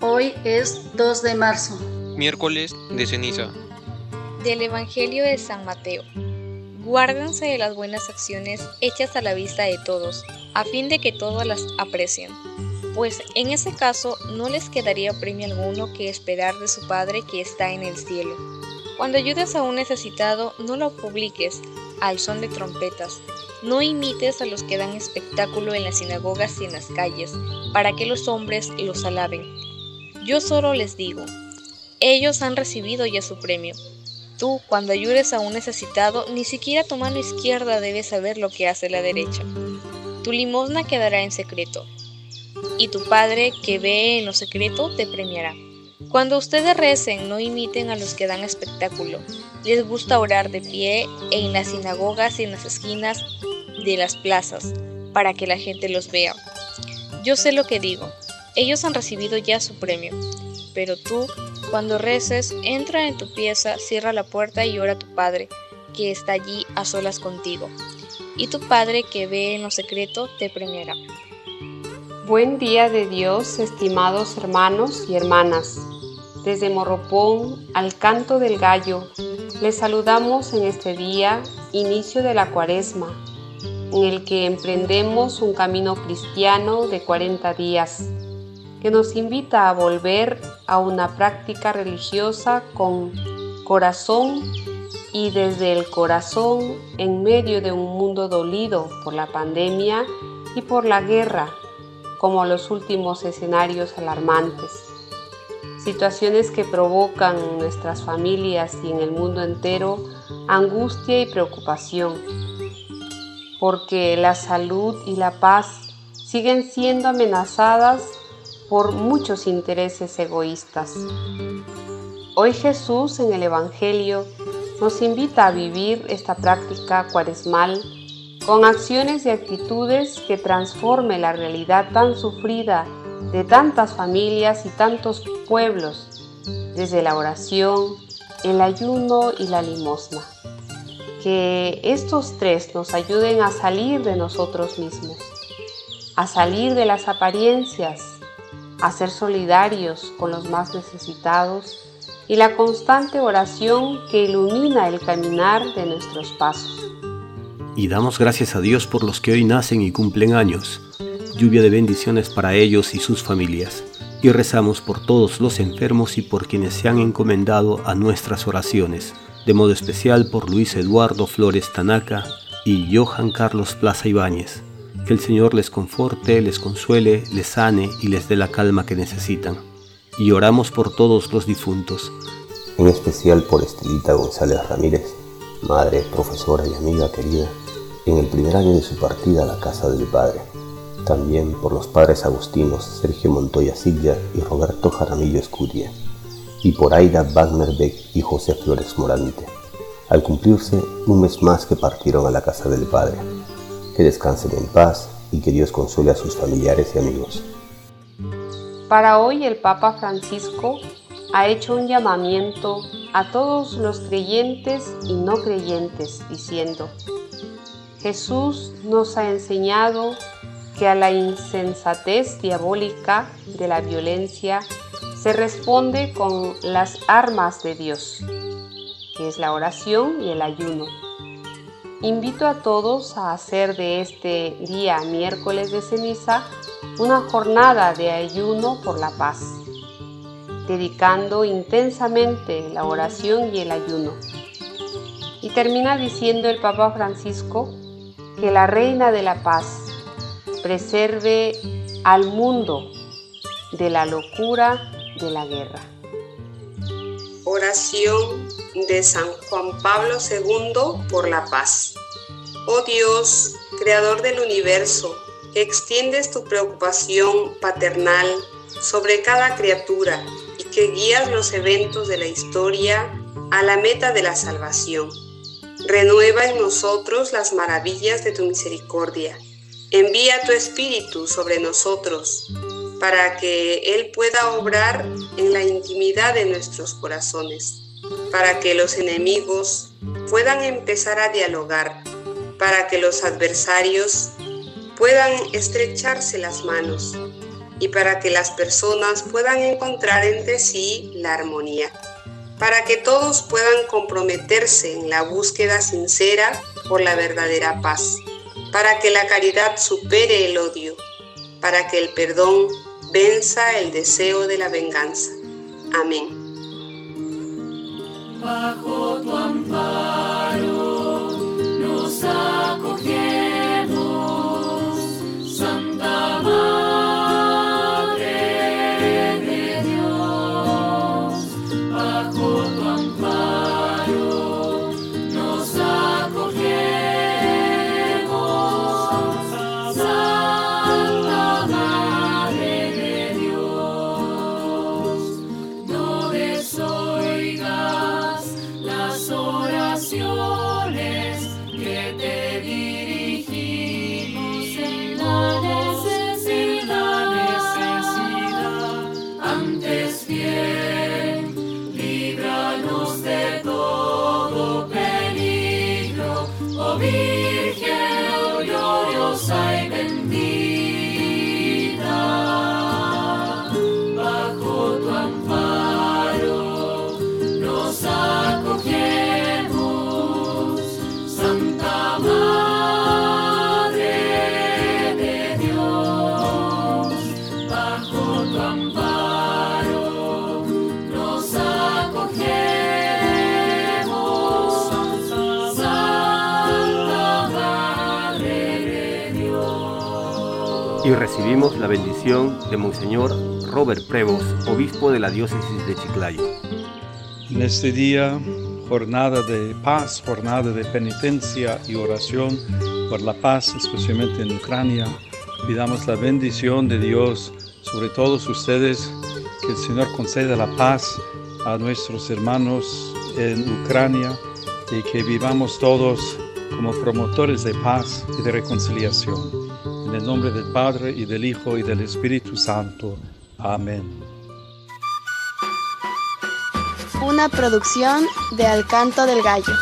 Hoy es 2 de marzo. Miércoles de ceniza. Del Evangelio de San Mateo. Guárdense de las buenas acciones hechas a la vista de todos, a fin de que todos las aprecien. Pues en ese caso no les quedaría premio alguno que esperar de su Padre que está en el cielo. Cuando ayudes a un necesitado, no lo publiques al son de trompetas. No imites a los que dan espectáculo en las sinagogas y en las calles, para que los hombres los alaben. Yo solo les digo, ellos han recibido ya su premio. Tú, cuando ayudes a un necesitado, ni siquiera tu mano izquierda debe saber lo que hace la derecha. Tu limosna quedará en secreto, y tu Padre que ve en lo secreto te premiará. Cuando ustedes recen, no imiten a los que dan espectáculo. Les gusta orar de pie en las sinagogas y en las esquinas de las plazas, para que la gente los vea. Yo sé lo que digo, ellos han recibido ya su premio. Pero tú, cuando reces, entra en tu pieza, cierra la puerta y ora a tu Padre, que está allí a solas contigo. Y tu Padre que ve en lo secreto te premiará. Buen día de Dios, estimados hermanos y hermanas. Desde Morropón al canto del gallo, les saludamos en este día, inicio de la cuaresma, en el que emprendemos un camino cristiano de 40 días, que nos invita a volver a una práctica religiosa con corazón y desde el corazón en medio de un mundo dolido por la pandemia y por la guerra, como los últimos escenarios alarmantes. Situaciones que provocan en nuestras familias y en el mundo entero angustia y preocupación porque la salud y la paz siguen siendo amenazadas por muchos intereses egoístas. Hoy Jesús en el Evangelio nos invita a vivir esta práctica cuaresmal con acciones y actitudes que transforme la realidad tan sufrida de tantas familias y tantos pueblos, desde la oración, el ayuno y la limosna que estos tres nos ayuden a salir de nosotros mismos, a salir de las apariencias, a ser solidarios con los más necesitados y la constante oración que ilumina el caminar de nuestros pasos. Y damos gracias a Dios por los que hoy nacen y cumplen años, lluvia de bendiciones para ellos y sus familias. Y rezamos por todos los enfermos y por quienes se han encomendado a nuestras oraciones de modo especial por Luis Eduardo Flores Tanaka y Johan Carlos Plaza Ibáñez. Que el Señor les conforte, les consuele, les sane y les dé la calma que necesitan. Y oramos por todos los difuntos. En especial por Estelita González Ramírez, madre, profesora y amiga querida, en el primer año de su partida a la casa del Padre. También por los padres agustinos Sergio Montoya Silla y Roberto Jaramillo Escuria y por Aida Wagner Beck y José Flores Morante, al cumplirse un mes más que partieron a la casa del Padre. Que descansen en paz y que Dios consuele a sus familiares y amigos. Para hoy el Papa Francisco ha hecho un llamamiento a todos los creyentes y no creyentes diciendo, Jesús nos ha enseñado que a la insensatez diabólica de la violencia se responde con las armas de Dios, que es la oración y el ayuno. Invito a todos a hacer de este día miércoles de ceniza una jornada de ayuno por la paz, dedicando intensamente la oración y el ayuno. Y termina diciendo el Papa Francisco que la Reina de la Paz preserve al mundo de la locura de la guerra. Oración de San Juan Pablo II por la paz. Oh Dios, Creador del universo, que extiendes tu preocupación paternal sobre cada criatura y que guías los eventos de la historia a la meta de la salvación. Renueva en nosotros las maravillas de tu misericordia. Envía tu Espíritu sobre nosotros para que Él pueda obrar en la intimidad de nuestros corazones, para que los enemigos puedan empezar a dialogar, para que los adversarios puedan estrecharse las manos y para que las personas puedan encontrar entre sí la armonía, para que todos puedan comprometerse en la búsqueda sincera por la verdadera paz, para que la caridad supere el odio, para que el perdón venza el deseo de la venganza. Amén. Bajo tu amparo y recibimos la bendición de Monseñor Robert Prevos, obispo de la diócesis de Chiclayo. En este día, jornada de paz, jornada de penitencia y oración por la paz, especialmente en Ucrania, pidamos la bendición de Dios sobre todos ustedes, que el Señor conceda la paz a nuestros hermanos en Ucrania y que vivamos todos como promotores de paz y de reconciliación. En el nombre del Padre y del Hijo y del Espíritu Santo. Amén. Una producción de Alcanto del Gallo.